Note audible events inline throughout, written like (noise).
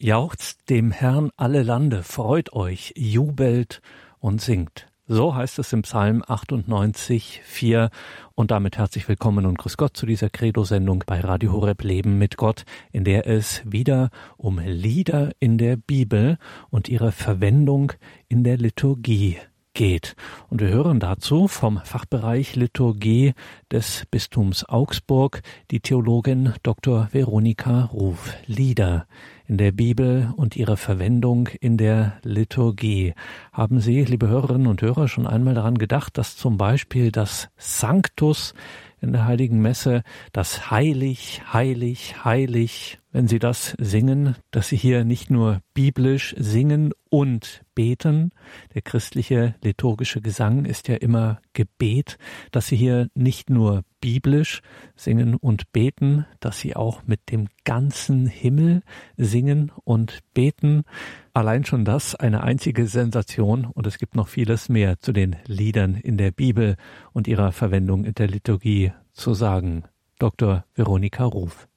Jauchzt dem Herrn alle Lande, freut euch, jubelt und singt. So heißt es im Psalm 98, 4. Und damit herzlich willkommen und grüß Gott zu dieser Credo-Sendung bei Radio Horeb Leben mit Gott, in der es wieder um Lieder in der Bibel und ihre Verwendung in der Liturgie geht. Und wir hören dazu vom Fachbereich Liturgie des Bistums Augsburg die Theologin Dr. Veronika Ruf. Lieder in der Bibel und ihre Verwendung in der Liturgie. Haben Sie, liebe Hörerinnen und Hörer, schon einmal daran gedacht, dass zum Beispiel das Sanctus in der heiligen Messe, das heilig, heilig, heilig, wenn Sie das singen, dass Sie hier nicht nur biblisch singen und beten, der christliche liturgische Gesang ist ja immer Gebet, dass Sie hier nicht nur biblisch singen und beten, dass Sie auch mit dem ganzen Himmel singen und beten. Allein schon das eine einzige Sensation und es gibt noch vieles mehr zu den Liedern in der Bibel und ihrer Verwendung in der Liturgie zu sagen. Dr. Veronika Ruf.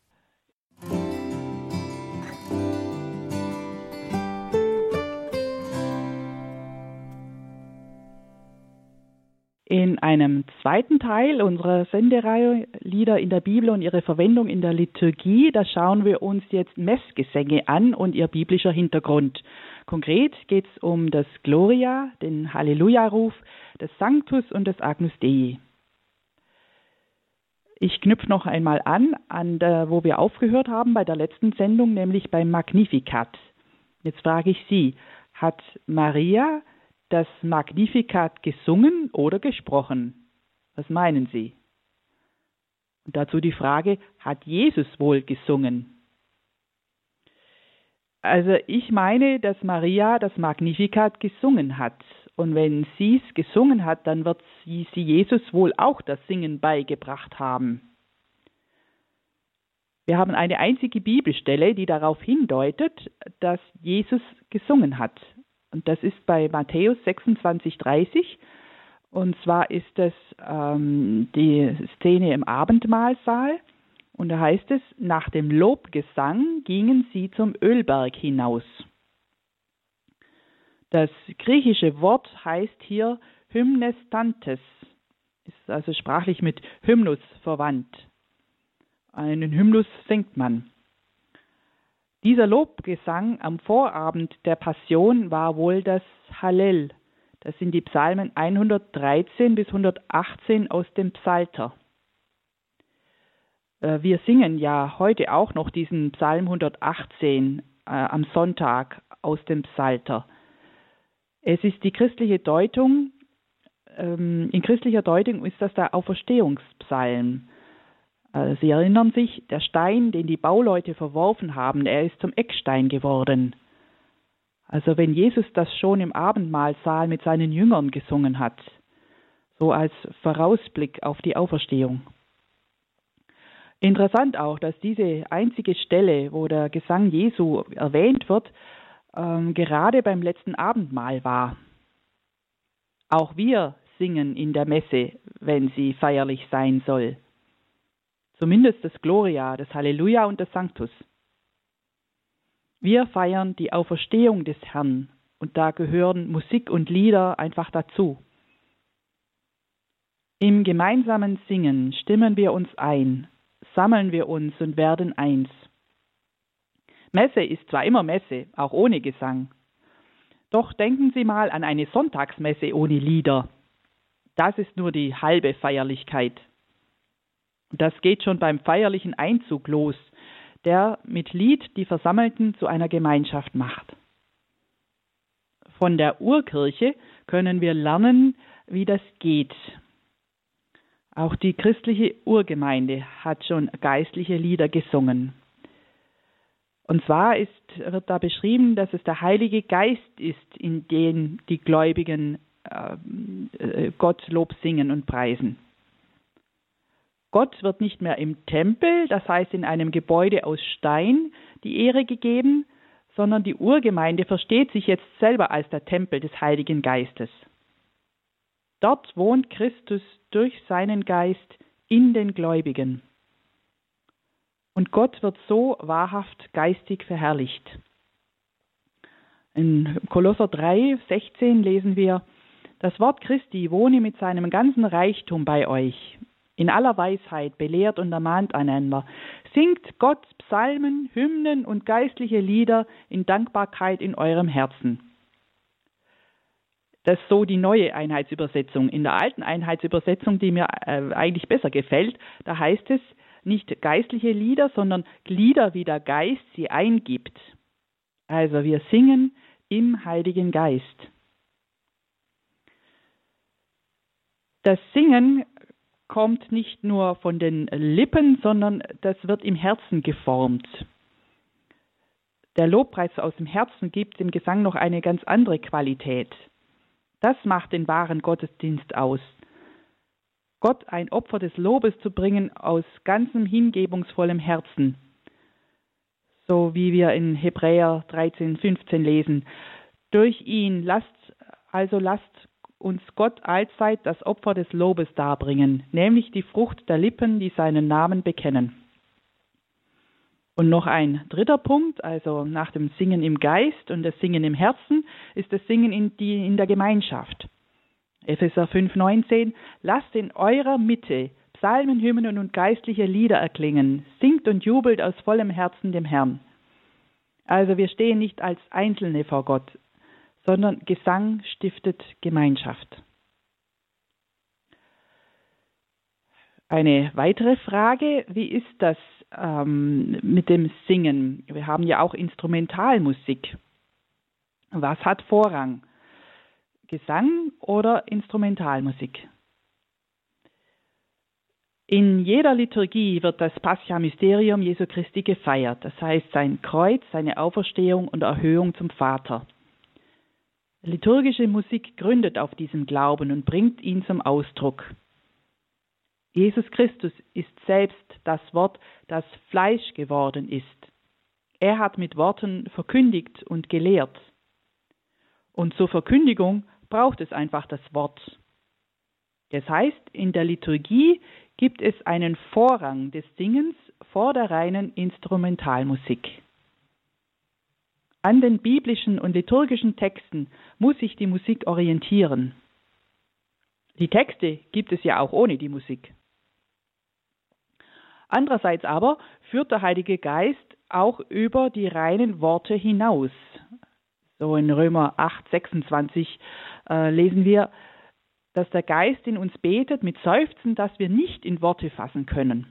In einem zweiten Teil unserer Sendereihe Lieder in der Bibel und ihre Verwendung in der Liturgie, da schauen wir uns jetzt Messgesänge an und ihr biblischer Hintergrund. Konkret geht es um das Gloria, den Halleluja-Ruf, das Sanctus und das Agnus Dei. Ich knüpfe noch einmal an, an der, wo wir aufgehört haben bei der letzten Sendung, nämlich beim Magnificat. Jetzt frage ich Sie, hat Maria das Magnificat gesungen oder gesprochen? Was meinen Sie? Und dazu die Frage, hat Jesus wohl gesungen? Also ich meine, dass Maria das Magnificat gesungen hat. Und wenn sie es gesungen hat, dann wird sie, sie Jesus wohl auch das Singen beigebracht haben. Wir haben eine einzige Bibelstelle, die darauf hindeutet, dass Jesus gesungen hat. Und das ist bei Matthäus 26, 30. Und zwar ist das ähm, die Szene im Abendmahlsaal. Und da heißt es, nach dem Lobgesang gingen sie zum Ölberg hinaus. Das griechische Wort heißt hier Hymnestantes, ist also sprachlich mit Hymnus verwandt. Einen Hymnus singt man. Dieser Lobgesang am Vorabend der Passion war wohl das Hallel. Das sind die Psalmen 113 bis 118 aus dem Psalter. Äh, wir singen ja heute auch noch diesen Psalm 118 äh, am Sonntag aus dem Psalter. Es ist die christliche Deutung, ähm, in christlicher Deutung ist das der Auferstehungspsalm. Äh, Sie erinnern sich, der Stein, den die Bauleute verworfen haben, er ist zum Eckstein geworden. Also wenn Jesus das schon im Abendmahlsaal mit seinen Jüngern gesungen hat, so als Vorausblick auf die Auferstehung. Interessant auch, dass diese einzige Stelle, wo der Gesang Jesu erwähnt wird, ähm, gerade beim letzten Abendmahl war. Auch wir singen in der Messe, wenn sie feierlich sein soll. Zumindest das Gloria, das Halleluja und das Sanctus. Wir feiern die Auferstehung des Herrn und da gehören Musik und Lieder einfach dazu. Im gemeinsamen Singen stimmen wir uns ein, sammeln wir uns und werden eins. Messe ist zwar immer Messe, auch ohne Gesang. Doch denken Sie mal an eine Sonntagsmesse ohne Lieder. Das ist nur die halbe Feierlichkeit. Das geht schon beim feierlichen Einzug los, der mit Lied die Versammelten zu einer Gemeinschaft macht. Von der Urkirche können wir lernen, wie das geht. Auch die christliche Urgemeinde hat schon geistliche Lieder gesungen. Und zwar ist, wird da beschrieben, dass es der Heilige Geist ist, in den die Gläubigen äh, Gott Lob singen und preisen. Gott wird nicht mehr im Tempel, das heißt in einem Gebäude aus Stein, die Ehre gegeben, sondern die Urgemeinde versteht sich jetzt selber als der Tempel des Heiligen Geistes. Dort wohnt Christus durch seinen Geist in den Gläubigen. Und Gott wird so wahrhaft geistig verherrlicht. In Kolosser 3, 16 lesen wir, das Wort Christi wohne mit seinem ganzen Reichtum bei euch. In aller Weisheit belehrt und ermahnt einander. Singt Gott Psalmen, Hymnen und geistliche Lieder in Dankbarkeit in eurem Herzen. Das ist so die neue Einheitsübersetzung. In der alten Einheitsübersetzung, die mir äh, eigentlich besser gefällt, da heißt es nicht geistliche Lieder, sondern Lieder, wie der Geist sie eingibt. Also wir singen im Heiligen Geist. Das Singen kommt nicht nur von den Lippen, sondern das wird im Herzen geformt. Der Lobpreis aus dem Herzen gibt dem Gesang noch eine ganz andere Qualität. Das macht den wahren Gottesdienst aus. Gott ein Opfer des Lobes zu bringen aus ganzem hingebungsvollem Herzen. So wie wir in Hebräer 13, 15 lesen. Durch ihn lasst, also lasst uns Gott allzeit das Opfer des Lobes darbringen, nämlich die Frucht der Lippen, die seinen Namen bekennen. Und noch ein dritter Punkt, also nach dem Singen im Geist und das Singen im Herzen, ist das Singen in, die, in der Gemeinschaft. Epheser 5,19 Lasst in eurer Mitte Psalmen, Hymnen und geistliche Lieder erklingen, singt und jubelt aus vollem Herzen dem Herrn. Also wir stehen nicht als Einzelne vor Gott, sondern Gesang stiftet Gemeinschaft. Eine weitere Frage, wie ist das ähm, mit dem Singen? Wir haben ja auch Instrumentalmusik. Was hat Vorrang? Gesang oder Instrumentalmusik? In jeder Liturgie wird das Pascha-Mysterium Jesu Christi gefeiert, das heißt sein Kreuz, seine Auferstehung und Erhöhung zum Vater. Liturgische Musik gründet auf diesem Glauben und bringt ihn zum Ausdruck. Jesus Christus ist selbst das Wort, das Fleisch geworden ist. Er hat mit Worten verkündigt und gelehrt. Und zur Verkündigung braucht es einfach das Wort. Das heißt, in der Liturgie gibt es einen Vorrang des Singens vor der reinen Instrumentalmusik. An den biblischen und liturgischen Texten muss sich die Musik orientieren. Die Texte gibt es ja auch ohne die Musik. Andererseits aber führt der Heilige Geist auch über die reinen Worte hinaus. So in Römer 8, 26 äh, lesen wir, dass der Geist in uns betet mit Seufzen, das wir nicht in Worte fassen können.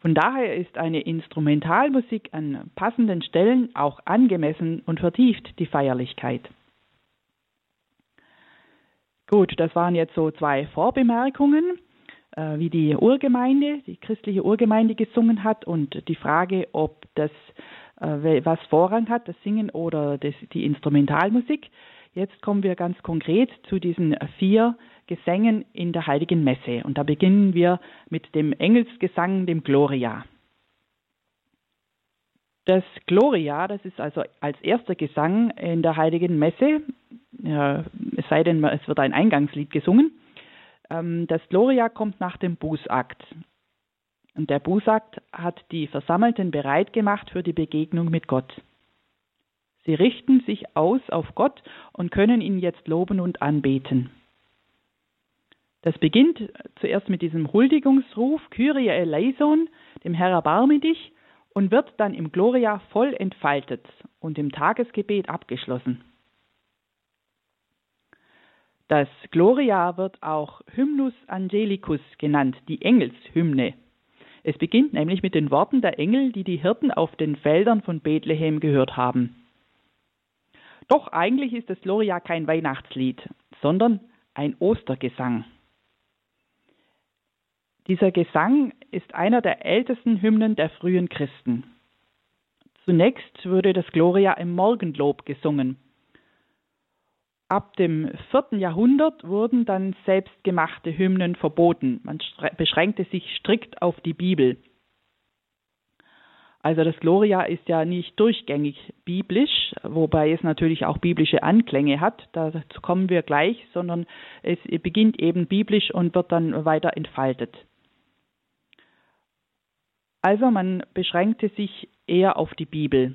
Von daher ist eine Instrumentalmusik an passenden Stellen auch angemessen und vertieft die Feierlichkeit. Gut, das waren jetzt so zwei Vorbemerkungen, äh, wie die Urgemeinde, die christliche Urgemeinde gesungen hat und die Frage, ob das äh, was Vorrang hat, das Singen oder das, die Instrumentalmusik. Jetzt kommen wir ganz konkret zu diesen vier Gesängen in der Heiligen Messe. Und da beginnen wir mit dem Engelsgesang, dem Gloria. Das Gloria, das ist also als erster Gesang in der Heiligen Messe, es sei denn, es wird ein Eingangslied gesungen. Ähm, das Gloria kommt nach dem Bußakt. Und der Bußakt hat die Versammelten bereit gemacht für die Begegnung mit Gott. Sie richten sich aus auf Gott und können ihn jetzt loben und anbeten. Das beginnt zuerst mit diesem Huldigungsruf Kyrie eleison, dem Herr erbarme dich, und wird dann im Gloria voll entfaltet und im Tagesgebet abgeschlossen. Das Gloria wird auch Hymnus Angelicus genannt, die Engelshymne. Es beginnt nämlich mit den Worten der Engel, die die Hirten auf den Feldern von Bethlehem gehört haben. Doch eigentlich ist das Gloria kein Weihnachtslied, sondern ein Ostergesang. Dieser Gesang ist einer der ältesten Hymnen der frühen Christen. Zunächst wurde das Gloria im Morgenlob gesungen. Ab dem vierten Jahrhundert wurden dann selbstgemachte Hymnen verboten. Man beschränkte sich strikt auf die Bibel. Also das Gloria ist ja nicht durchgängig biblisch, wobei es natürlich auch biblische Anklänge hat. Dazu kommen wir gleich, sondern es beginnt eben biblisch und wird dann weiter entfaltet. Also man beschränkte sich eher auf die Bibel.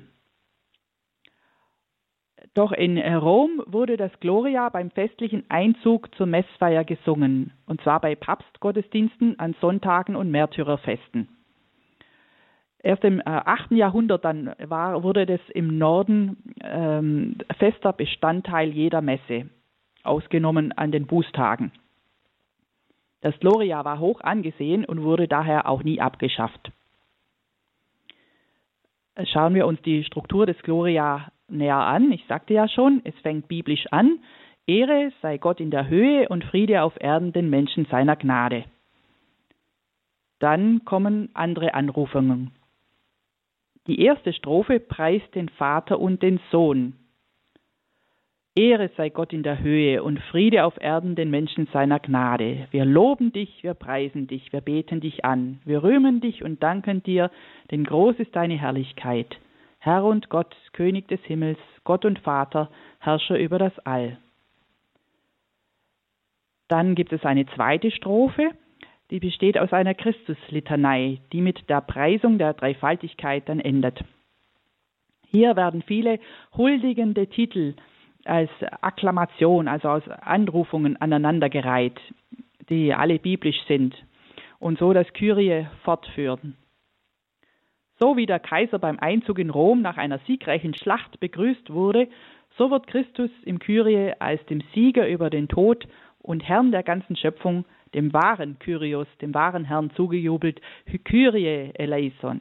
Doch in Rom wurde das Gloria beim festlichen Einzug zur Messfeier gesungen, und zwar bei Papstgottesdiensten an Sonntagen und Märtyrerfesten. Erst im äh, 8. Jahrhundert dann war, wurde das im Norden ähm, fester Bestandteil jeder Messe, ausgenommen an den Bußtagen. Das Gloria war hoch angesehen und wurde daher auch nie abgeschafft. Schauen wir uns die Struktur des Gloria näher an. Ich sagte ja schon, es fängt biblisch an. Ehre sei Gott in der Höhe und Friede auf Erden den Menschen seiner Gnade. Dann kommen andere Anrufungen. Die erste Strophe preist den Vater und den Sohn. Ehre sei Gott in der Höhe und Friede auf Erden den Menschen seiner Gnade. Wir loben dich, wir preisen dich, wir beten dich an, wir rühmen dich und danken dir, denn groß ist deine Herrlichkeit. Herr und Gott, König des Himmels, Gott und Vater, Herrscher über das All. Dann gibt es eine zweite Strophe, die besteht aus einer Christuslitanei, die mit der Preisung der Dreifaltigkeit dann endet. Hier werden viele huldigende Titel als Akklamation, also aus Anrufungen aneinandergereiht, die alle biblisch sind und so das Kyrie fortführen. So wie der Kaiser beim Einzug in Rom nach einer siegreichen Schlacht begrüßt wurde, so wird Christus im Kyrie als dem Sieger über den Tod und Herrn der ganzen Schöpfung, dem wahren Kyrios, dem wahren Herrn zugejubelt, Kyrie eleison.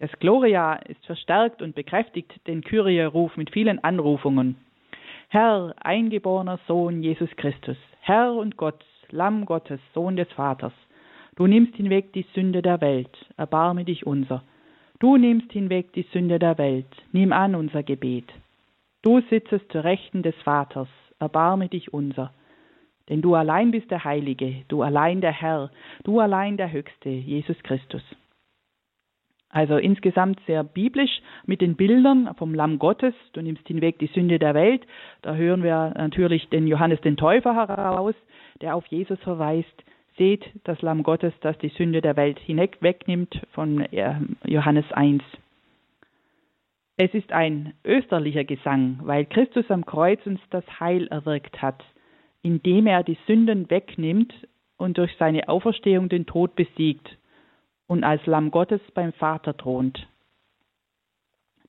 Das Gloria ist verstärkt und bekräftigt den Kyrie-Ruf mit vielen Anrufungen. Herr, eingeborener Sohn Jesus Christus, Herr und Gott, Lamm Gottes, Sohn des Vaters, du nimmst hinweg die Sünde der Welt, erbarme dich unser. Du nimmst hinweg die Sünde der Welt, nimm an unser Gebet. Du sitzest zur Rechten des Vaters, erbarme dich unser. Denn du allein bist der Heilige, du allein der Herr, du allein der Höchste, Jesus Christus. Also insgesamt sehr biblisch mit den Bildern vom Lamm Gottes. Du nimmst hinweg die Sünde der Welt. Da hören wir natürlich den Johannes den Täufer heraus, der auf Jesus verweist. Seht das Lamm Gottes, das die Sünde der Welt hinweg wegnimmt von äh, Johannes 1. Es ist ein österlicher Gesang, weil Christus am Kreuz uns das Heil erwirkt hat, indem er die Sünden wegnimmt und durch seine Auferstehung den Tod besiegt und als Lamm Gottes beim Vater thront.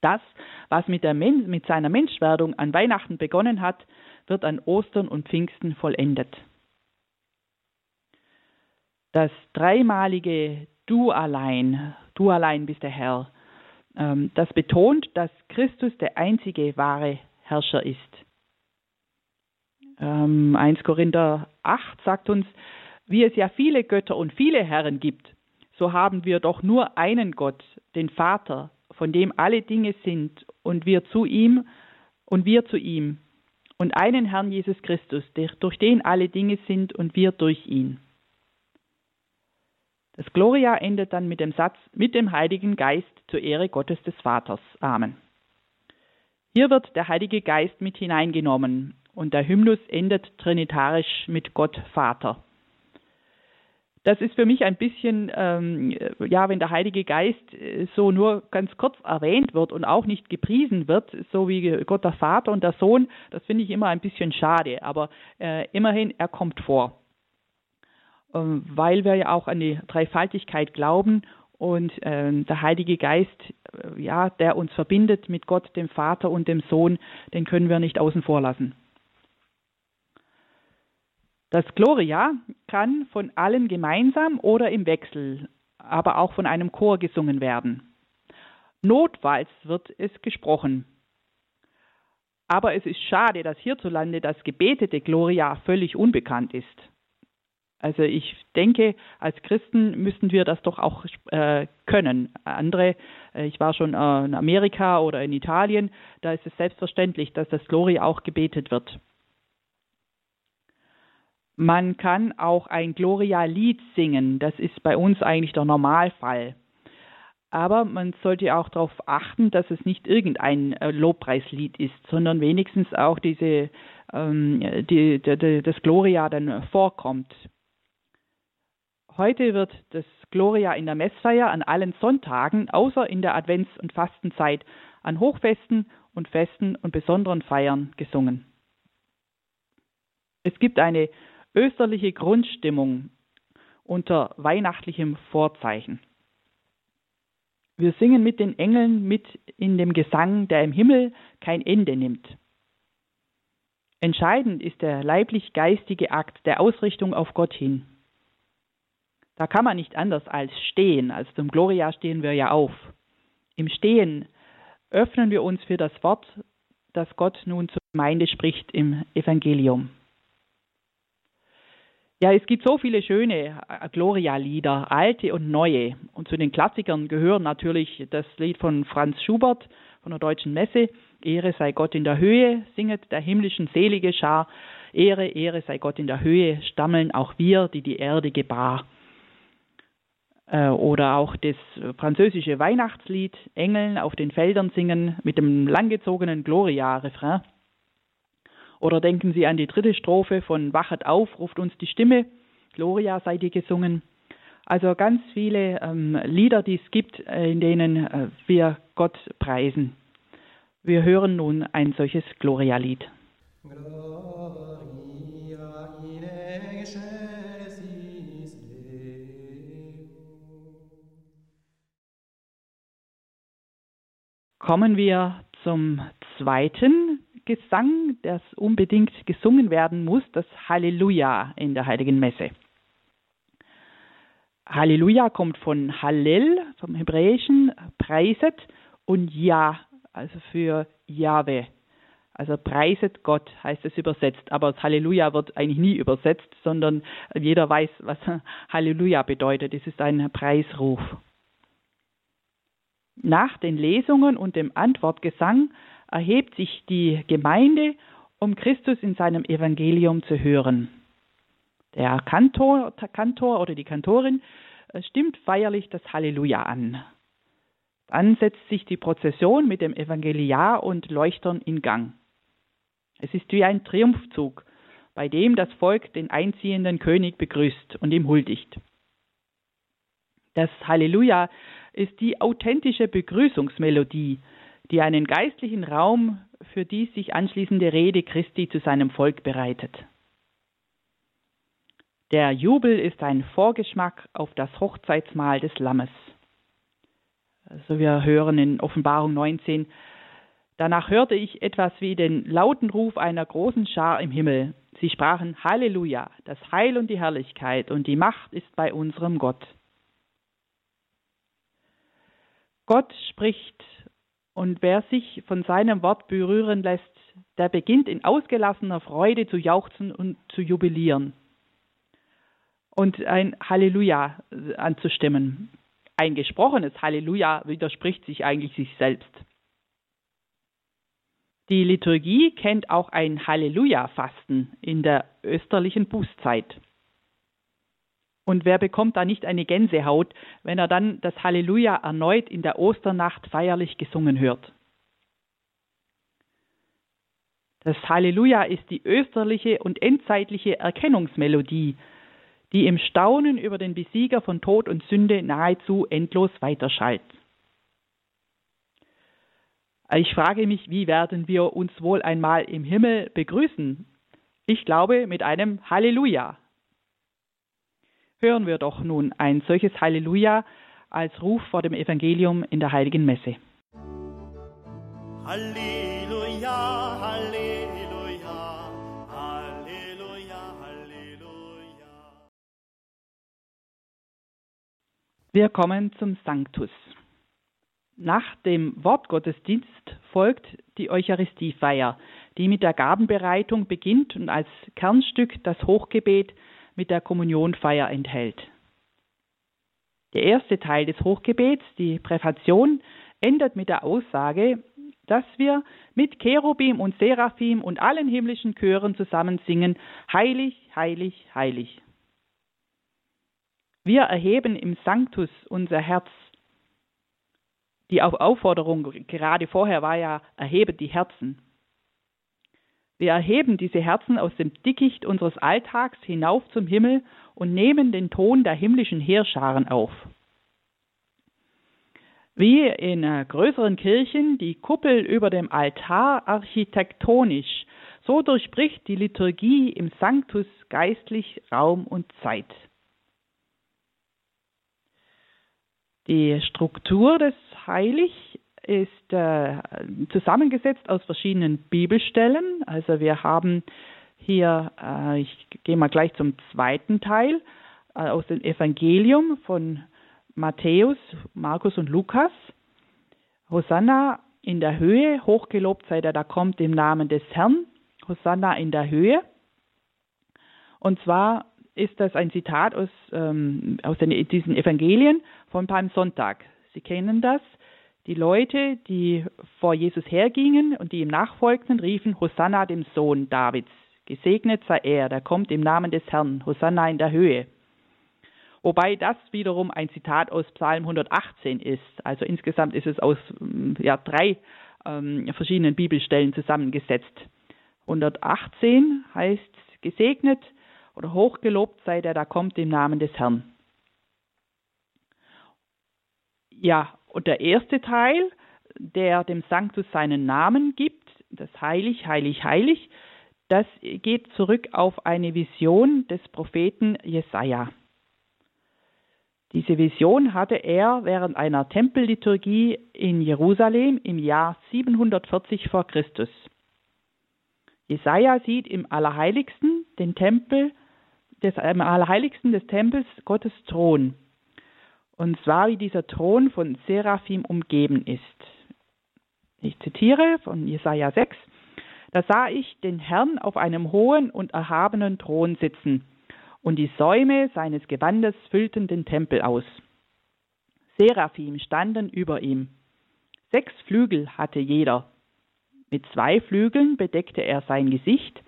Das, was mit, mit seiner Menschwerdung an Weihnachten begonnen hat, wird an Ostern und Pfingsten vollendet. Das dreimalige Du allein, du allein bist der Herr, ähm, das betont, dass Christus der einzige wahre Herrscher ist. 1 ähm, Korinther 8 sagt uns, wie es ja viele Götter und viele Herren gibt, so haben wir doch nur einen Gott, den Vater, von dem alle Dinge sind und wir zu ihm und wir zu ihm und einen Herrn Jesus Christus, durch den alle Dinge sind und wir durch ihn. Das Gloria endet dann mit dem Satz mit dem Heiligen Geist zur Ehre Gottes des Vaters. Amen. Hier wird der Heilige Geist mit hineingenommen und der Hymnus endet trinitarisch mit Gott Vater. Das ist für mich ein bisschen, ähm, ja, wenn der Heilige Geist äh, so nur ganz kurz erwähnt wird und auch nicht gepriesen wird, so wie Gott der Vater und der Sohn, das finde ich immer ein bisschen schade. Aber äh, immerhin, er kommt vor. Ähm, weil wir ja auch an die Dreifaltigkeit glauben und äh, der Heilige Geist, äh, ja, der uns verbindet mit Gott, dem Vater und dem Sohn, den können wir nicht außen vor lassen. Das Gloria kann von allen gemeinsam oder im Wechsel, aber auch von einem Chor gesungen werden. Notfalls wird es gesprochen. Aber es ist schade, dass hierzulande das gebetete Gloria völlig unbekannt ist. Also ich denke, als Christen müssen wir das doch auch äh, können. Andere, äh, ich war schon äh, in Amerika oder in Italien, da ist es selbstverständlich, dass das Gloria auch gebetet wird. Man kann auch ein Gloria-Lied singen. Das ist bei uns eigentlich der Normalfall. Aber man sollte auch darauf achten, dass es nicht irgendein äh, Lobpreislied ist, sondern wenigstens auch diese, ähm, die, die, die, das Gloria dann vorkommt. Heute wird das Gloria in der Messfeier an allen Sonntagen, außer in der Advents- und Fastenzeit, an Hochfesten und Festen und besonderen Feiern gesungen. Es gibt eine österliche Grundstimmung unter weihnachtlichem Vorzeichen. Wir singen mit den Engeln mit in dem Gesang, der im Himmel kein Ende nimmt. Entscheidend ist der leiblich-geistige Akt der Ausrichtung auf Gott hin. Da kann man nicht anders als stehen. Also zum Gloria stehen wir ja auf. Im Stehen öffnen wir uns für das Wort, das Gott nun zur Gemeinde spricht im Evangelium. Ja, es gibt so viele schöne äh, Gloria-Lieder, alte und neue. Und zu den Klassikern gehören natürlich das Lied von Franz Schubert von der Deutschen Messe, Ehre sei Gott in der Höhe, singet der himmlischen selige Schar, Ehre, Ehre sei Gott in der Höhe, stammeln auch wir, die die Erde gebar. Äh, oder auch das französische Weihnachtslied, Engeln auf den Feldern singen mit dem langgezogenen Gloria-Refrain. Oder denken Sie an die dritte Strophe von Wachet auf, ruft uns die Stimme, Gloria sei dir gesungen. Also ganz viele ähm, Lieder, die es gibt, äh, in denen äh, wir Gott preisen. Wir hören nun ein solches Gloria-Lied. Kommen wir zum zweiten Gesang, das unbedingt gesungen werden muss, das Halleluja in der Heiligen Messe. Halleluja kommt von Hallel, vom Hebräischen, preiset, und Ja, also für Jahwe. Also preiset Gott heißt es übersetzt, aber das Halleluja wird eigentlich nie übersetzt, sondern jeder weiß, was (laughs) Halleluja bedeutet. Es ist ein Preisruf. Nach den Lesungen und dem Antwortgesang erhebt sich die Gemeinde, um Christus in seinem Evangelium zu hören. Der Kantor, der Kantor oder die Kantorin äh, stimmt feierlich das Halleluja an. Dann setzt sich die Prozession mit dem Evangeliar und Leuchtern in Gang. Es ist wie ein Triumphzug, bei dem das Volk den einziehenden König begrüßt und ihm huldigt. Das Halleluja ist die authentische Begrüßungsmelodie, die einen geistlichen Raum für die sich anschließende Rede Christi zu seinem Volk bereitet. Der Jubel ist ein Vorgeschmack auf das Hochzeitsmahl des Lammes. Also wir hören in Offenbarung 19, danach hörte ich etwas wie den lauten Ruf einer großen Schar im Himmel. Sie sprachen Halleluja, das Heil und die Herrlichkeit und die Macht ist bei unserem Gott. Gott spricht und wer sich von seinem Wort berühren lässt, der beginnt in ausgelassener Freude zu jauchzen und zu jubilieren und ein Halleluja anzustimmen. Ein gesprochenes Halleluja widerspricht sich eigentlich sich selbst. Die Liturgie kennt auch ein Halleluja-Fasten in der österlichen Bußzeit. Und wer bekommt da nicht eine Gänsehaut, wenn er dann das Halleluja erneut in der Osternacht feierlich gesungen hört? Das Halleluja ist die österliche und endzeitliche Erkennungsmelodie, die im Staunen über den Besieger von Tod und Sünde nahezu endlos weiterschallt. Ich frage mich, wie werden wir uns wohl einmal im Himmel begrüßen? Ich glaube mit einem Halleluja hören wir doch nun ein solches Halleluja als Ruf vor dem Evangelium in der heiligen Messe. Halleluja, Halleluja, Halleluja, Halleluja. Wir kommen zum Sanctus. Nach dem Wortgottesdienst folgt die Eucharistiefeier, die mit der Gabenbereitung beginnt und als Kernstück das Hochgebet mit der Kommunionfeier enthält. Der erste Teil des Hochgebets, die Präfation, endet mit der Aussage, dass wir mit Cherubim und Seraphim und allen himmlischen Chören zusammen singen, heilig, heilig, heilig. Wir erheben im Sanctus unser Herz. Die Aufforderung gerade vorher war ja, erhebet die Herzen. Wir erheben diese Herzen aus dem Dickicht unseres Alltags hinauf zum Himmel und nehmen den Ton der himmlischen Heerscharen auf. Wie in größeren Kirchen die Kuppel über dem Altar architektonisch, so durchbricht die Liturgie im Sanctus geistlich Raum und Zeit. Die Struktur des Heilig ist äh, zusammengesetzt aus verschiedenen Bibelstellen. Also wir haben hier, äh, ich gehe mal gleich zum zweiten Teil, äh, aus dem Evangelium von Matthäus, Markus und Lukas. Hosanna in der Höhe, hochgelobt sei der, da kommt im Namen des Herrn. Hosanna in der Höhe. Und zwar ist das ein Zitat aus, ähm, aus den, diesen Evangelien von Palmsonntag. Sie kennen das. Die Leute, die vor Jesus hergingen und die ihm nachfolgten, riefen Hosanna dem Sohn Davids. Gesegnet sei er, der kommt im Namen des Herrn. Hosanna in der Höhe. Wobei das wiederum ein Zitat aus Psalm 118 ist. Also insgesamt ist es aus mm, ja, drei ähm, verschiedenen Bibelstellen zusammengesetzt. 118 heißt gesegnet oder hochgelobt sei der, da kommt im Namen des Herrn. Ja, und der erste Teil, der dem Sanctus seinen Namen gibt, das Heilig, Heilig, Heilig, das geht zurück auf eine Vision des Propheten Jesaja. Diese Vision hatte er während einer Tempelliturgie in Jerusalem im Jahr 740 vor Christus. Jesaja sieht im Allerheiligsten den Tempel des im Allerheiligsten des Tempels Gottes Thron. Und zwar wie dieser Thron von Seraphim umgeben ist. Ich zitiere von Jesaja 6. Da sah ich den Herrn auf einem hohen und erhabenen Thron sitzen und die Säume seines Gewandes füllten den Tempel aus. Seraphim standen über ihm. Sechs Flügel hatte jeder. Mit zwei Flügeln bedeckte er sein Gesicht,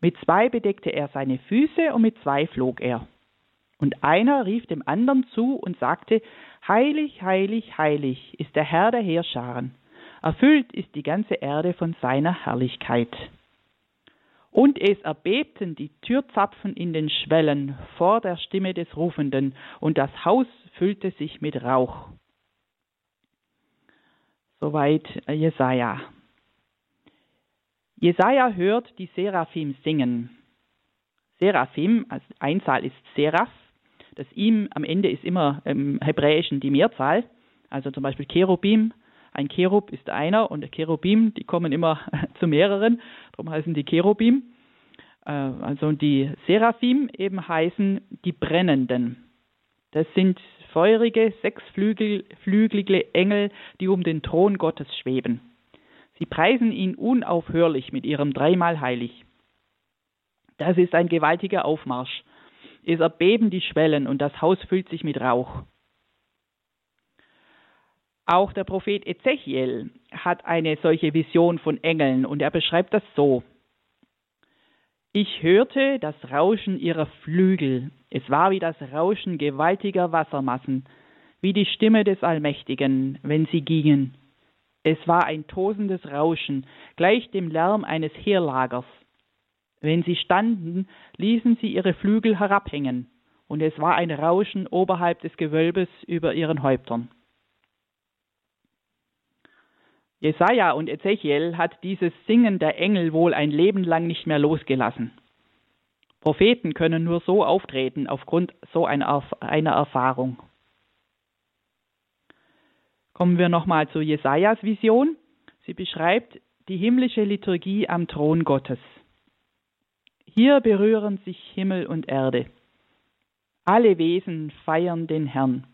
mit zwei bedeckte er seine Füße und mit zwei flog er. Und einer rief dem anderen zu und sagte, Heilig, heilig, heilig ist der Herr der Heerscharen. Erfüllt ist die ganze Erde von seiner Herrlichkeit. Und es erbebten die Türzapfen in den Schwellen vor der Stimme des Rufenden, und das Haus füllte sich mit Rauch. Soweit Jesaja. Jesaja hört die Seraphim singen. Seraphim, also Einzahl ist Seraph. Das ihm am Ende ist immer im Hebräischen die Mehrzahl. Also zum Beispiel Cherubim. Ein Cherub ist einer und Cherubim, die kommen immer (laughs) zu mehreren. Darum heißen die Cherubim. Äh, also die Seraphim eben heißen die Brennenden. Das sind feurige, sechsflügelige Engel, die um den Thron Gottes schweben. Sie preisen ihn unaufhörlich mit ihrem dreimal heilig. Das ist ein gewaltiger Aufmarsch. Es erbeben die Schwellen und das Haus füllt sich mit Rauch. Auch der Prophet Ezechiel hat eine solche Vision von Engeln und er beschreibt das so. Ich hörte das Rauschen ihrer Flügel. Es war wie das Rauschen gewaltiger Wassermassen, wie die Stimme des Allmächtigen, wenn sie gingen. Es war ein tosendes Rauschen, gleich dem Lärm eines Heerlagers. Wenn sie standen, ließen sie ihre Flügel herabhängen, und es war ein Rauschen oberhalb des Gewölbes über ihren Häuptern. Jesaja und Ezechiel hat dieses Singen der Engel wohl ein Leben lang nicht mehr losgelassen. Propheten können nur so auftreten aufgrund so einer, einer Erfahrung. Kommen wir nochmal zu Jesajas Vision. Sie beschreibt die himmlische Liturgie am Thron Gottes. Hier berühren sich Himmel und Erde. Alle Wesen feiern den Herrn.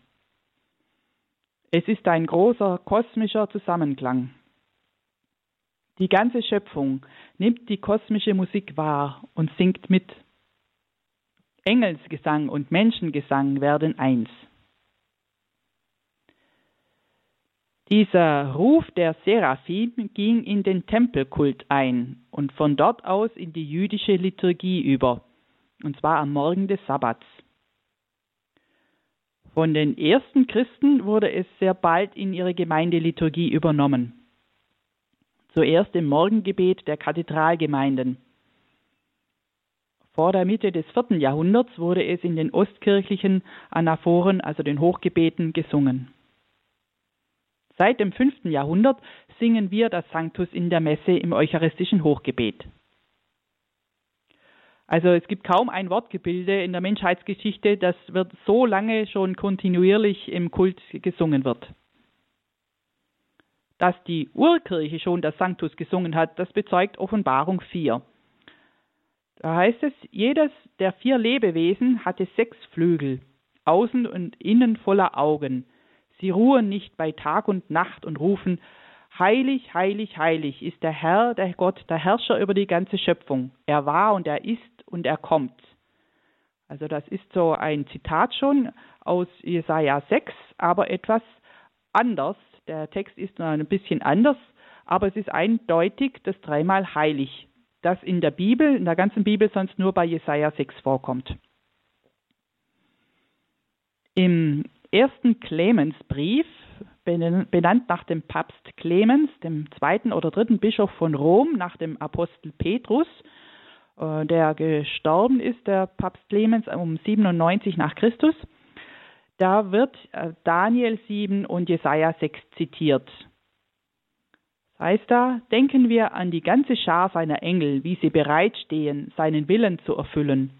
Es ist ein großer kosmischer Zusammenklang. Die ganze Schöpfung nimmt die kosmische Musik wahr und singt mit. Engelsgesang und Menschengesang werden eins. Dieser Ruf der Seraphim ging in den Tempelkult ein und von dort aus in die jüdische Liturgie über, und zwar am Morgen des Sabbats. Von den ersten Christen wurde es sehr bald in ihre Gemeindeliturgie übernommen. Zuerst im Morgengebet der Kathedralgemeinden. Vor der Mitte des vierten Jahrhunderts wurde es in den ostkirchlichen Anaphoren, also den Hochgebeten, gesungen. Seit dem 5. Jahrhundert singen wir das Sanctus in der Messe im eucharistischen Hochgebet. Also es gibt kaum ein Wortgebilde in der Menschheitsgeschichte, das wird so lange schon kontinuierlich im Kult gesungen wird. Dass die Urkirche schon das Sanctus gesungen hat, das bezeugt Offenbarung 4. Da heißt es, jedes der vier Lebewesen hatte sechs Flügel, außen und innen voller Augen. Sie ruhen nicht bei Tag und Nacht und rufen, Heilig, heilig, heilig ist der Herr, der Gott, der Herrscher über die ganze Schöpfung. Er war und er ist und er kommt. Also das ist so ein Zitat schon aus Jesaja 6, aber etwas anders. Der Text ist noch ein bisschen anders, aber es ist eindeutig das dreimal heilig, das in der Bibel, in der ganzen Bibel sonst nur bei Jesaja 6 vorkommt. Im ersten Clemensbrief, benannt nach dem Papst Clemens, dem zweiten oder dritten Bischof von Rom, nach dem Apostel Petrus, äh, der gestorben ist, der Papst Clemens um 97 nach Christus, da wird äh, Daniel 7 und Jesaja 6 zitiert. Das heißt da, denken wir an die ganze Schar seiner Engel, wie sie bereitstehen, seinen Willen zu erfüllen.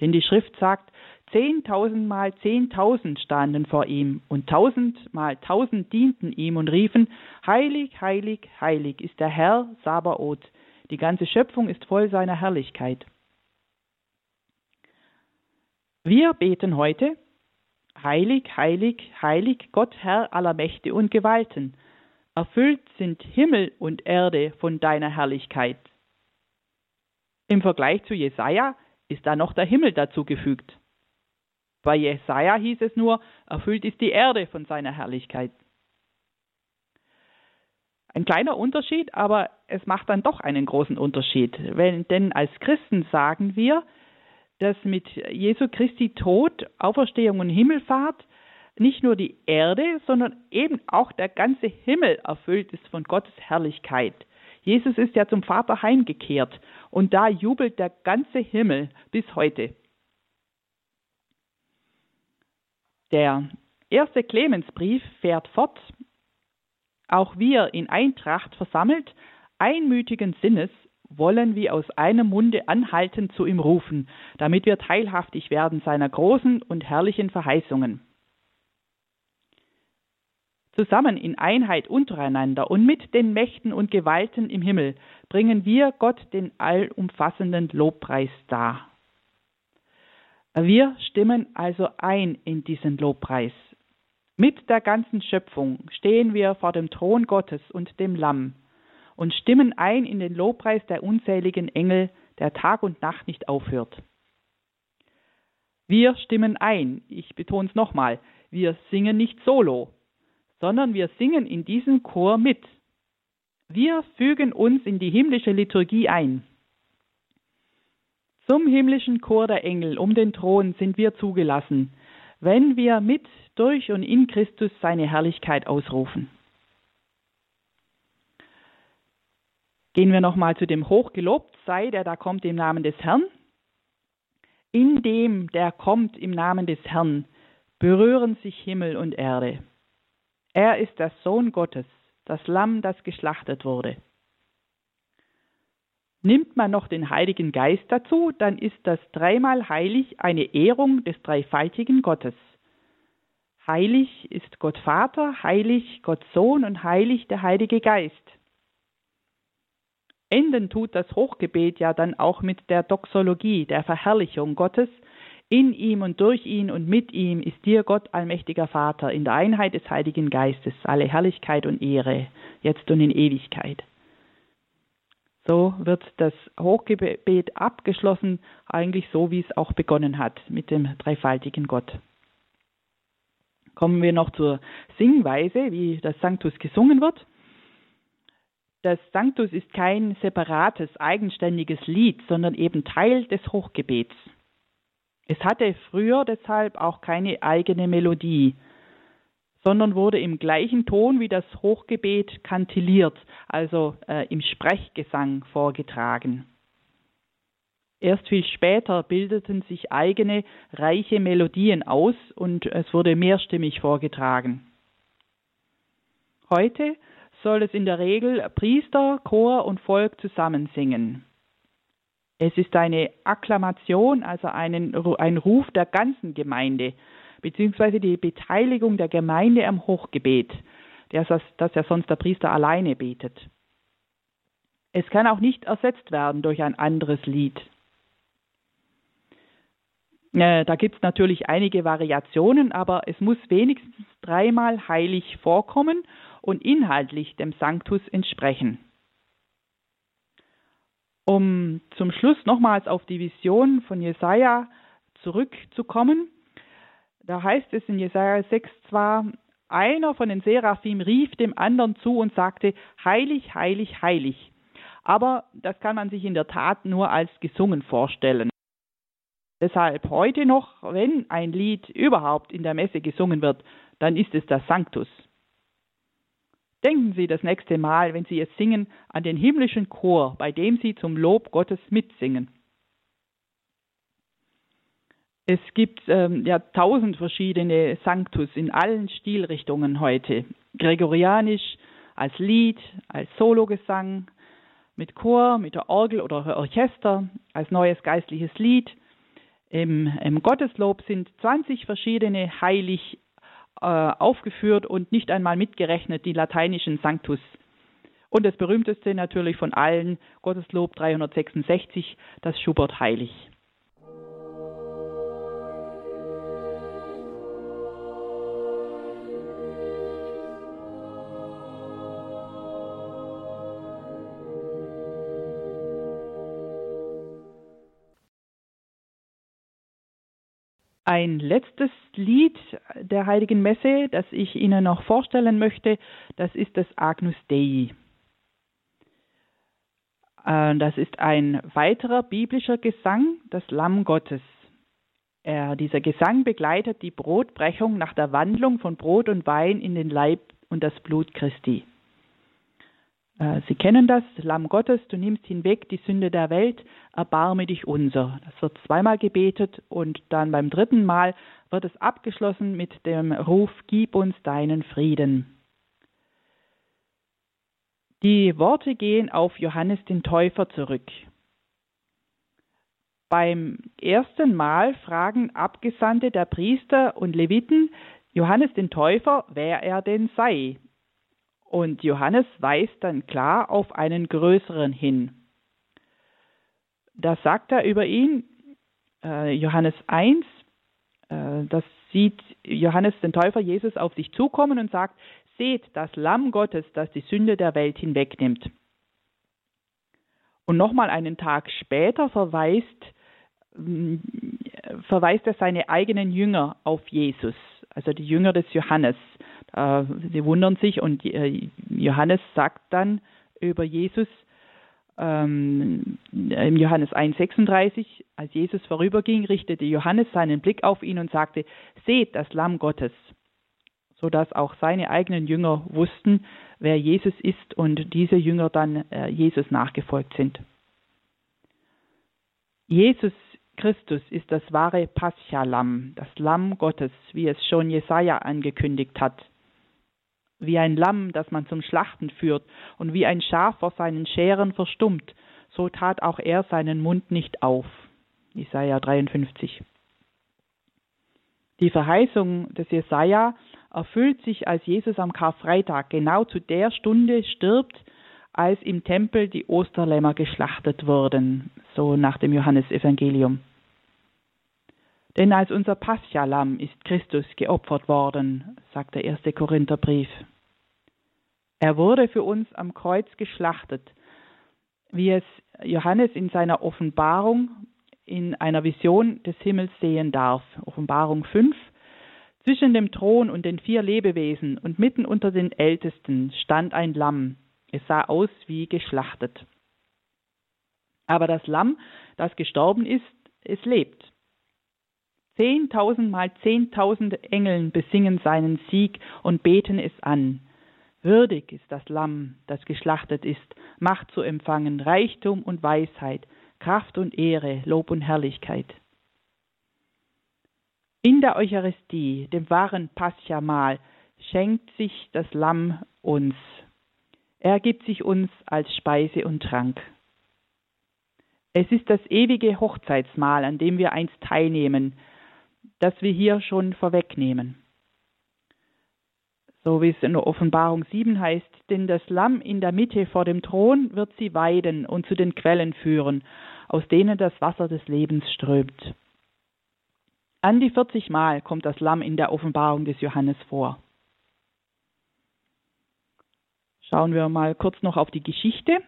Denn die Schrift sagt, zehntausendmal zehntausend standen vor ihm und tausendmal tausend dienten ihm und riefen, Heilig, heilig, heilig ist der Herr Sabaoth. Die ganze Schöpfung ist voll seiner Herrlichkeit. Wir beten heute, Heilig, heilig, heilig, Gott Herr aller Mächte und Gewalten. Erfüllt sind Himmel und Erde von deiner Herrlichkeit. Im Vergleich zu Jesaja ist da noch der Himmel dazugefügt. Bei Jesaja hieß es nur, erfüllt ist die Erde von seiner Herrlichkeit. Ein kleiner Unterschied, aber es macht dann doch einen großen Unterschied. Wenn, denn als Christen sagen wir, dass mit Jesu Christi Tod, Auferstehung und Himmelfahrt nicht nur die Erde, sondern eben auch der ganze Himmel erfüllt ist von Gottes Herrlichkeit. Jesus ist ja zum Vater heimgekehrt und da jubelt der ganze Himmel bis heute. Der erste Clemensbrief fährt fort, auch wir in Eintracht versammelt, einmütigen Sinnes, wollen wir aus einem Munde anhaltend zu ihm rufen, damit wir teilhaftig werden seiner großen und herrlichen Verheißungen. Zusammen in Einheit untereinander und mit den Mächten und Gewalten im Himmel bringen wir Gott den allumfassenden Lobpreis dar. Wir stimmen also ein in diesen Lobpreis. Mit der ganzen Schöpfung stehen wir vor dem Thron Gottes und dem Lamm und stimmen ein in den Lobpreis der unzähligen Engel, der Tag und Nacht nicht aufhört. Wir stimmen ein, ich betone es nochmal, wir singen nicht solo, sondern wir singen in diesem Chor mit. Wir fügen uns in die himmlische Liturgie ein. Zum himmlischen Chor der Engel um den Thron sind wir zugelassen, wenn wir mit, durch und in Christus seine Herrlichkeit ausrufen. Gehen wir nochmal zu dem Hochgelobt sei, der da kommt im Namen des Herrn. In dem, der kommt im Namen des Herrn, berühren sich Himmel und Erde. Er ist der Sohn Gottes, das Lamm, das geschlachtet wurde. Nimmt man noch den Heiligen Geist dazu, dann ist das dreimal heilig eine Ehrung des dreifaltigen Gottes. Heilig ist Gott Vater, heilig Gott Sohn und heilig der Heilige Geist. Enden tut das Hochgebet ja dann auch mit der Doxologie, der Verherrlichung Gottes. In ihm und durch ihn und mit ihm ist dir Gott allmächtiger Vater in der Einheit des Heiligen Geistes alle Herrlichkeit und Ehre, jetzt und in Ewigkeit. So wird das Hochgebet abgeschlossen, eigentlich so, wie es auch begonnen hat, mit dem dreifaltigen Gott. Kommen wir noch zur Singweise, wie das Sanctus gesungen wird. Das Sanctus ist kein separates, eigenständiges Lied, sondern eben Teil des Hochgebets. Es hatte früher deshalb auch keine eigene Melodie sondern wurde im gleichen Ton wie das Hochgebet kantilliert, also äh, im Sprechgesang vorgetragen. Erst viel später bildeten sich eigene, reiche Melodien aus und es wurde mehrstimmig vorgetragen. Heute soll es in der Regel Priester, Chor und Volk zusammen singen. Es ist eine Akklamation, also einen, ein Ruf der ganzen Gemeinde, beziehungsweise die Beteiligung der Gemeinde am Hochgebet, das, ja sonst der Priester alleine betet. Es kann auch nicht ersetzt werden durch ein anderes Lied. Äh, da gibt es natürlich einige Variationen, aber es muss wenigstens dreimal heilig vorkommen und inhaltlich dem Sanctus entsprechen. Um zum Schluss nochmals auf die Vision von Jesaja zurückzukommen, da heißt es in Jesaja 6 zwar, einer von den Seraphim rief dem anderen zu und sagte, heilig, heilig, heilig. Aber das kann man sich in der Tat nur als gesungen vorstellen. Deshalb heute noch, wenn ein Lied überhaupt in der Messe gesungen wird, dann ist es das Sanctus. Denken Sie das nächste Mal, wenn Sie es singen, an den himmlischen Chor, bei dem Sie zum Lob Gottes mitsingen. Es gibt ähm, ja tausend verschiedene Sanctus in allen Stilrichtungen heute. Gregorianisch, als Lied, als Sologesang, mit Chor, mit der Orgel oder Orchester, als neues geistliches Lied, im, Im Gotteslob sind 20 verschiedene heilig äh, aufgeführt und nicht einmal mitgerechnet die lateinischen Sanctus. Und das berühmteste natürlich von allen, Gotteslob 366, das Schubert Heilig. Ein letztes Lied der Heiligen Messe, das ich Ihnen noch vorstellen möchte, das ist das Agnus Dei. Äh, das ist ein weiterer biblischer Gesang, das Lamm Gottes. Er, dieser Gesang begleitet die Brotbrechung nach der Wandlung von Brot und Wein in den Leib und das Blut Christi. Äh, Sie kennen das, Lamm Gottes, du nimmst hinweg die Sünde der Welt, erbarme dich unser. Das wird zweimal gebetet und dann beim dritten Mal wird es abgeschlossen mit dem Ruf, gib uns deinen Frieden. Die Worte gehen auf Johannes den Täufer zurück. Beim ersten Mal fragen Abgesandte der Priester und Leviten Johannes den Täufer, wer er denn sei. Und Johannes weist dann klar auf einen größeren hin. Da sagt er über ihn, äh, Johannes 1, äh, das sieht Johannes den Täufer Jesus auf sich zukommen und sagt, seht das Lamm Gottes, das die Sünde der Welt hinwegnimmt. Und nochmal einen Tag später verweist, äh, verweist er seine eigenen Jünger auf Jesus, also die Jünger des Johannes. Äh, sie wundern sich und äh, Johannes sagt dann über Jesus ähm, im Johannes 1,36, als Jesus vorüberging, richtete Johannes seinen Blick auf ihn und sagte, seht das Lamm Gottes, sodass auch seine eigenen Jünger wussten, wer Jesus ist und diese Jünger dann äh, Jesus nachgefolgt sind. Jesus Christus ist das wahre Pascha-Lamm, das Lamm Gottes, wie es schon Jesaja angekündigt hat wie ein Lamm, das man zum Schlachten führt, und wie ein Schaf vor seinen Scheren verstummt, so tat auch er seinen Mund nicht auf. Jesaja 53. Die Verheißung des Jesaja erfüllt sich, als Jesus am Karfreitag genau zu der Stunde stirbt, als im Tempel die Osterlämmer geschlachtet wurden, so nach dem Johannesevangelium. Denn als unser Paschalam ist Christus geopfert worden, sagt der erste Korintherbrief. Er wurde für uns am Kreuz geschlachtet, wie es Johannes in seiner Offenbarung in einer Vision des Himmels sehen darf. Offenbarung 5. Zwischen dem Thron und den vier Lebewesen und mitten unter den Ältesten stand ein Lamm. Es sah aus wie geschlachtet. Aber das Lamm, das gestorben ist, es lebt. Zehntausend mal zehntausend Engeln besingen seinen Sieg und beten es an. Würdig ist das Lamm, das geschlachtet ist, Macht zu empfangen, Reichtum und Weisheit, Kraft und Ehre, Lob und Herrlichkeit. In der Eucharistie, dem wahren Pascha-Mahl, schenkt sich das Lamm uns. Er gibt sich uns als Speise und Trank. Es ist das ewige Hochzeitsmahl, an dem wir einst teilnehmen, das wir hier schon vorwegnehmen. So wie es in der Offenbarung 7 heißt, denn das Lamm in der Mitte vor dem Thron wird sie weiden und zu den Quellen führen, aus denen das Wasser des Lebens strömt. An die 40 Mal kommt das Lamm in der Offenbarung des Johannes vor. Schauen wir mal kurz noch auf die Geschichte.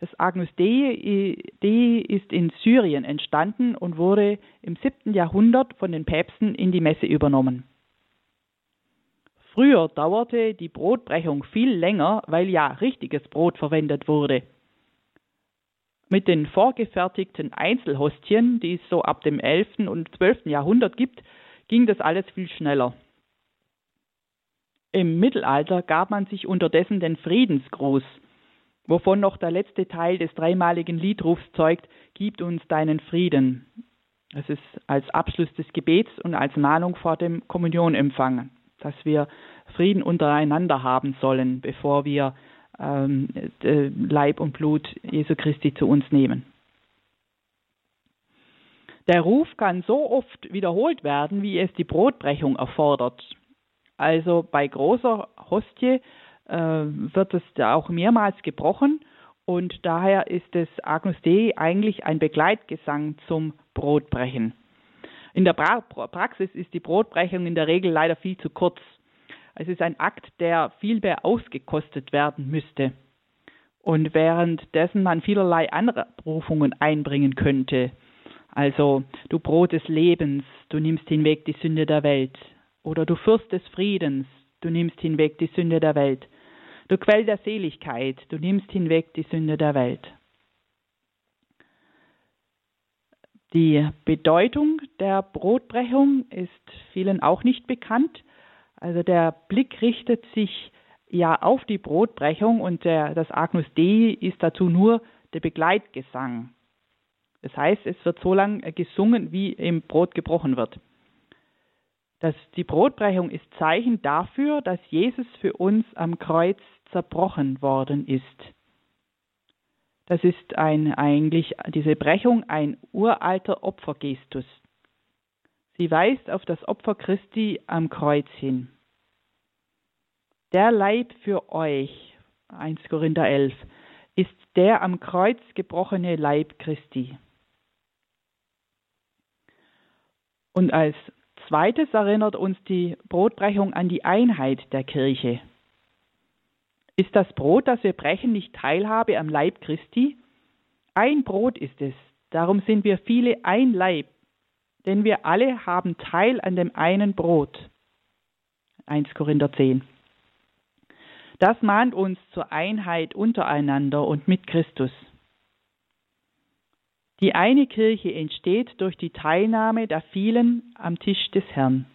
Das Agnus Dei, Dei ist in Syrien entstanden und wurde im 7. Jahrhundert von den Päpsten in die Messe übernommen. Früher dauerte die Brotbrechung viel länger, weil ja richtiges Brot verwendet wurde. Mit den vorgefertigten Einzelhostien, die es so ab dem 11. und 12. Jahrhundert gibt, ging das alles viel schneller. Im Mittelalter gab man sich unterdessen den Friedensgruß, wovon noch der letzte Teil des dreimaligen Liedrufs zeugt, Gib uns deinen Frieden. Es ist als Abschluss des Gebets und als Mahnung vor dem Kommunionempfang, dass wir Frieden untereinander haben sollen, bevor wir ähm, Leib und Blut Jesu Christi zu uns nehmen. Der Ruf kann so oft wiederholt werden, wie es die Brotbrechung erfordert. Also bei großer Hostie äh, wird es auch mehrmals gebrochen und daher ist das Agnus Dei eigentlich ein Begleitgesang zum Brotbrechen. In der pra Praxis ist die Brotbrechung in der Regel leider viel zu kurz. Es ist ein Akt, der viel mehr ausgekostet werden müsste. Und währenddessen man vielerlei andere Berufungen einbringen könnte. Also, du Brot des Lebens, du nimmst hinweg die Sünde der Welt. Oder du Fürst des Friedens, du nimmst hinweg die Sünde der Welt. Du Quell der Seligkeit, du nimmst hinweg die Sünde der Welt. Die Bedeutung der Brotbrechung ist vielen auch nicht bekannt. Also der Blick richtet sich ja auf die Brotbrechung und der, das Agnus Dei ist dazu nur der Begleitgesang. Das heißt, es wird so lange gesungen, wie im Brot gebrochen wird. Das, die Brotbrechung ist Zeichen dafür, dass Jesus für uns am Kreuz zerbrochen worden ist. Das ist ein, eigentlich diese Brechung ein uralter Opfergestus. Sie weist auf das Opfer Christi am Kreuz hin. Der Leib für euch, 1 Korinther 11, ist der am Kreuz gebrochene Leib Christi. Und als zweites erinnert uns die Brotbrechung an die Einheit der Kirche. Ist das Brot, das wir brechen, nicht Teilhabe am Leib Christi? Ein Brot ist es, darum sind wir viele ein Leib, denn wir alle haben Teil an dem einen Brot. 1 Korinther 10. Das mahnt uns zur Einheit untereinander und mit Christus. Die eine Kirche entsteht durch die Teilnahme der vielen am Tisch des Herrn.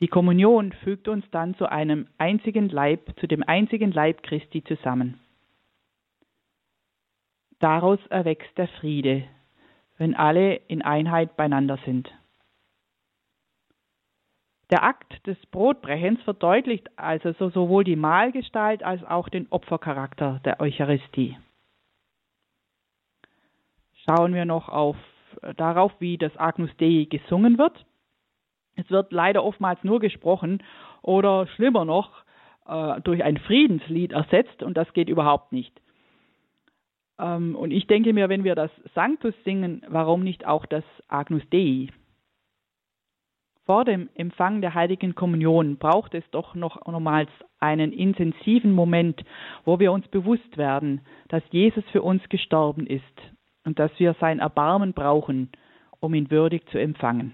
Die Kommunion fügt uns dann zu einem einzigen Leib, zu dem einzigen Leib Christi zusammen. Daraus erwächst der Friede, wenn alle in Einheit beieinander sind. Der Akt des Brotbrechens verdeutlicht also sowohl die Mahlgestalt als auch den Opfercharakter der Eucharistie. Schauen wir noch auf, darauf, wie das Agnus Dei gesungen wird. Es wird leider oftmals nur gesprochen oder schlimmer noch äh, durch ein Friedenslied ersetzt und das geht überhaupt nicht. Ähm, und ich denke mir, wenn wir das Sanctus singen, warum nicht auch das Agnus Dei? Vor dem Empfang der heiligen Kommunion braucht es doch noch nochmals einen intensiven Moment, wo wir uns bewusst werden, dass Jesus für uns gestorben ist und dass wir sein Erbarmen brauchen, um ihn würdig zu empfangen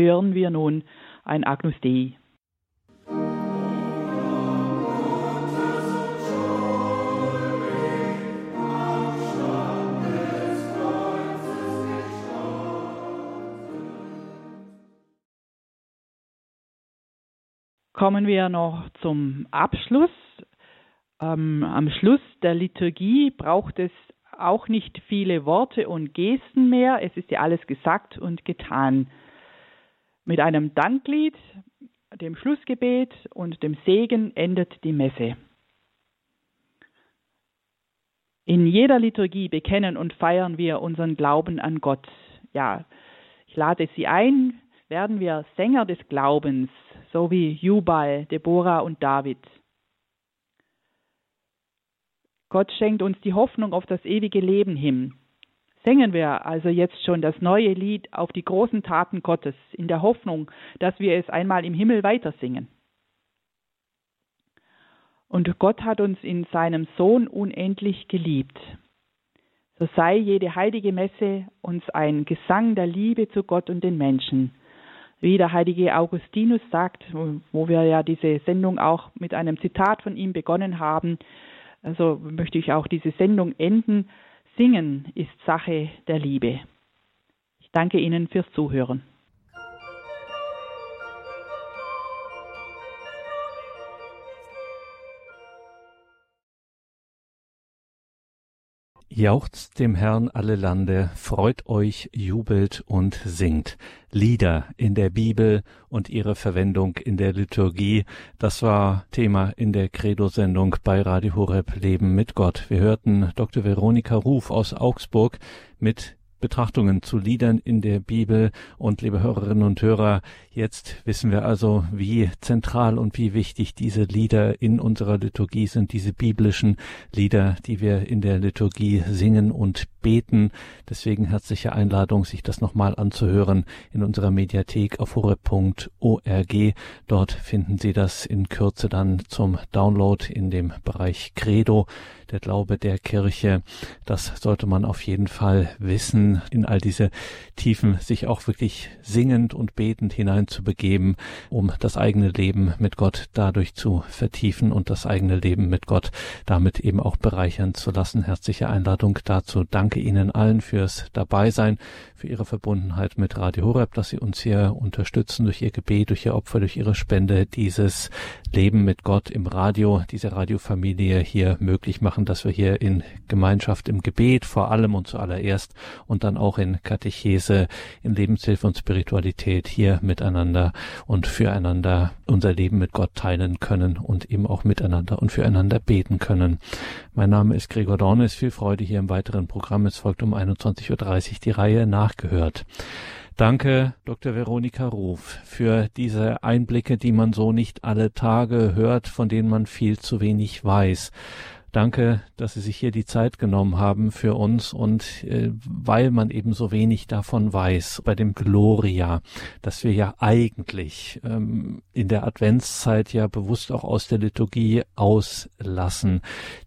hören wir nun ein Agnus Dei. Kommen wir noch zum Abschluss. Ähm, am Schluss der Liturgie braucht es auch nicht viele Worte und Gesten mehr. Es ist ja alles gesagt und getan. Mit einem Danklied dem Schlussgebet und dem Segen endet die Messe. In jeder Liturgie bekennen und feiern wir unseren Glauben an Gott. Ja, ich lade Sie ein, werden wir Sänger des Glaubens, so wie Jubal, Deborah und David. Gott schenkt uns die Hoffnung auf das ewige Leben hin. Singen wir also jetzt schon das neue Lied auf die großen Taten Gottes, in der Hoffnung, dass wir es einmal im Himmel weitersingen. Und Gott hat uns in seinem Sohn unendlich geliebt. So sei jede heilige Messe uns ein Gesang der Liebe zu Gott und den Menschen. Wie der heilige Augustinus sagt, wo wir ja diese Sendung auch mit einem Zitat von ihm begonnen haben, also möchte ich auch diese Sendung enden. Singen ist Sache der Liebe. Ich danke Ihnen fürs Zuhören. Jauchzt dem Herrn alle Lande, freut euch, jubelt und singt. Lieder in der Bibel und ihre Verwendung in der Liturgie, das war Thema in der Credo-Sendung bei Radio Horeb Leben mit Gott. Wir hörten Dr. Veronika Ruf aus Augsburg mit Betrachtungen zu Liedern in der Bibel. Und liebe Hörerinnen und Hörer, jetzt wissen wir also, wie zentral und wie wichtig diese Lieder in unserer Liturgie sind, diese biblischen Lieder, die wir in der Liturgie singen und beten. Deswegen herzliche Einladung, sich das nochmal anzuhören in unserer Mediathek auf horeb.org. Dort finden Sie das in Kürze dann zum Download in dem Bereich Credo der Glaube der Kirche. Das sollte man auf jeden Fall wissen, in all diese Tiefen sich auch wirklich singend und betend hineinzubegeben, um das eigene Leben mit Gott dadurch zu vertiefen und das eigene Leben mit Gott damit eben auch bereichern zu lassen. Herzliche Einladung dazu. Danke Ihnen allen fürs Dabeisein, für Ihre Verbundenheit mit Radio Horeb, dass Sie uns hier unterstützen durch Ihr Gebet, durch Ihr Opfer, durch Ihre Spende, dieses Leben mit Gott im Radio, diese Radiofamilie hier möglich machen dass wir hier in Gemeinschaft im Gebet vor allem und zuallererst und dann auch in Katechese, in Lebenshilfe und Spiritualität hier miteinander und füreinander unser Leben mit Gott teilen können und eben auch miteinander und füreinander beten können. Mein Name ist Gregor Dornes. Viel Freude hier im weiteren Programm. Es folgt um 21.30 Uhr die Reihe Nachgehört. Danke, Dr. Veronika Ruf, für diese Einblicke, die man so nicht alle Tage hört, von denen man viel zu wenig weiß. Danke, dass Sie sich hier die Zeit genommen haben für uns und äh, weil man eben so wenig davon weiß, bei dem Gloria, dass wir ja eigentlich ähm, in der Adventszeit ja bewusst auch aus der Liturgie auslassen.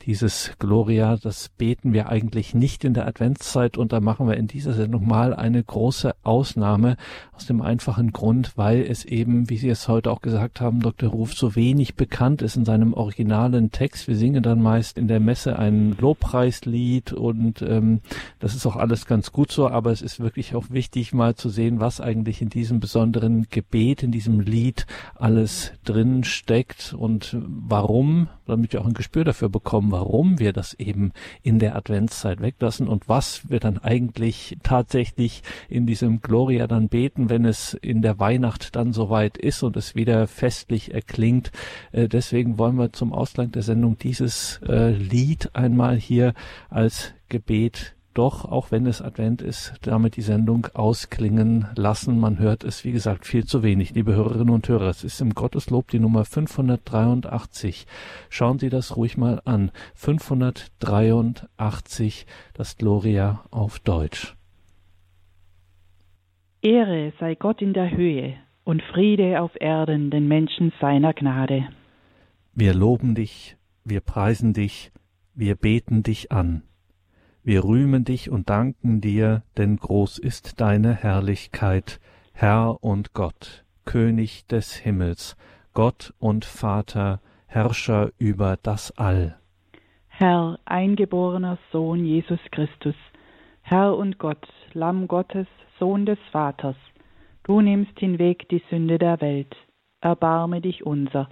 Dieses Gloria, das beten wir eigentlich nicht in der Adventszeit und da machen wir in dieser Sendung mal eine große Ausnahme aus dem einfachen Grund, weil es eben, wie Sie es heute auch gesagt haben, Dr. Ruf, so wenig bekannt ist in seinem originalen Text. Wir singen dann meist in der Messe ein Lobpreislied und ähm, das ist auch alles ganz gut so, aber es ist wirklich auch wichtig, mal zu sehen, was eigentlich in diesem besonderen Gebet, in diesem Lied alles drin steckt und warum, damit wir auch ein Gespür dafür bekommen, warum wir das eben in der Adventszeit weglassen und was wir dann eigentlich tatsächlich in diesem Gloria dann beten, wenn es in der Weihnacht dann soweit ist und es wieder festlich erklingt. Äh, deswegen wollen wir zum Ausgang der Sendung dieses äh, Lied einmal hier als Gebet doch, auch wenn es Advent ist, damit die Sendung ausklingen lassen. Man hört es, wie gesagt, viel zu wenig, liebe Hörerinnen und Hörer. Es ist im Gotteslob die Nummer 583. Schauen Sie das ruhig mal an. 583, das Gloria auf Deutsch. Ehre sei Gott in der Höhe und Friede auf Erden den Menschen seiner Gnade. Wir loben dich, wir preisen dich, wir beten dich an. Wir rühmen dich und danken dir, denn groß ist deine Herrlichkeit, Herr und Gott, König des Himmels, Gott und Vater, Herrscher über das All. Herr, eingeborener Sohn Jesus Christus, Herr und Gott, Lamm Gottes, Sohn des Vaters, du nimmst hinweg die Sünde der Welt, erbarme dich unser,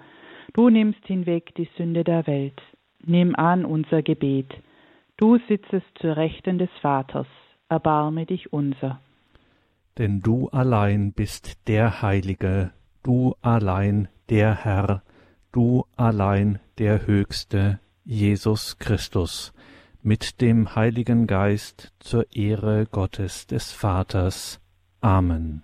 Du nimmst hinweg die Sünde der Welt. Nimm an unser Gebet. Du sitzest zur Rechten des Vaters. Erbarme dich unser. Denn du allein bist der Heilige, du allein der Herr, du allein der Höchste, Jesus Christus, mit dem Heiligen Geist zur Ehre Gottes des Vaters. Amen.